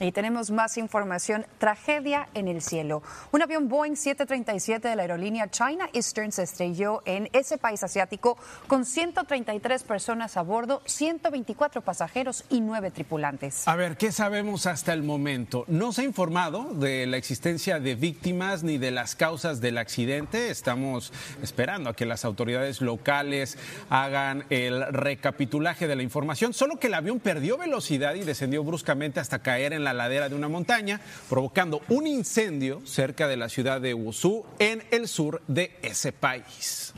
Y tenemos más información. Tragedia en el cielo. Un avión Boeing 737 de la aerolínea China Eastern se estrelló en ese país asiático con 133 personas a bordo, 124 pasajeros y 9 tripulantes. A ver, ¿qué sabemos hasta el momento? No se ha informado de la existencia de víctimas ni de las causas del accidente. Estamos esperando a que las autoridades locales hagan el recapitulaje de la información. Solo que el avión perdió velocidad y descendió bruscamente hasta caer en la ladera de una montaña, provocando un incendio cerca de la ciudad de Wushu, en el sur de ese país.